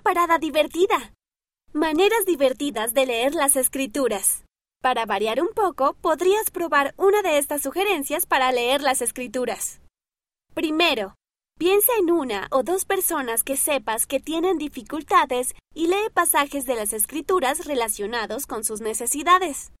parada divertida. Maneras divertidas de leer las escrituras. Para variar un poco, podrías probar una de estas sugerencias para leer las escrituras. Primero, piensa en una o dos personas que sepas que tienen dificultades y lee pasajes de las escrituras relacionados con sus necesidades.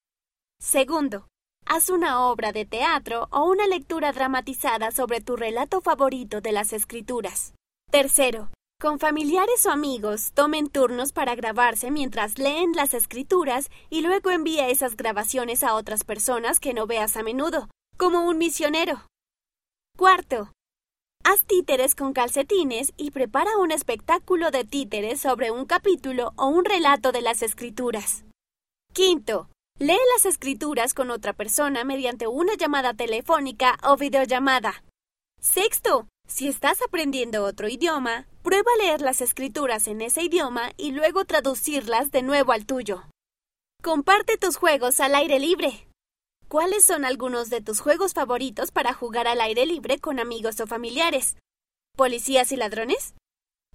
Segundo, haz una obra de teatro o una lectura dramatizada sobre tu relato favorito de las escrituras. Tercero, con familiares o amigos, tomen turnos para grabarse mientras leen las escrituras y luego envía esas grabaciones a otras personas que no veas a menudo, como un misionero. Cuarto, haz títeres con calcetines y prepara un espectáculo de títeres sobre un capítulo o un relato de las escrituras. Quinto, lee las escrituras con otra persona mediante una llamada telefónica o videollamada. Sexto, si estás aprendiendo otro idioma, prueba leer las escrituras en ese idioma y luego traducirlas de nuevo al tuyo. Comparte tus juegos al aire libre. ¿Cuáles son algunos de tus juegos favoritos para jugar al aire libre con amigos o familiares? ¿Policías y ladrones?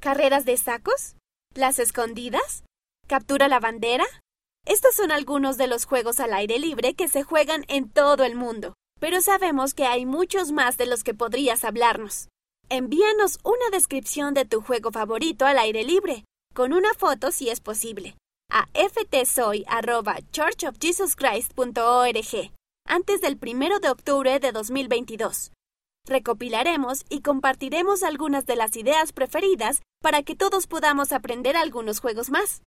¿Carreras de sacos? ¿Las escondidas? ¿Captura la bandera? Estos son algunos de los juegos al aire libre que se juegan en todo el mundo, pero sabemos que hay muchos más de los que podrías hablarnos. Envíanos una descripción de tu juego favorito al aire libre, con una foto si es posible, a ftsoy.churchofjesuschrist.org antes del 1 de octubre de 2022. Recopilaremos y compartiremos algunas de las ideas preferidas para que todos podamos aprender algunos juegos más.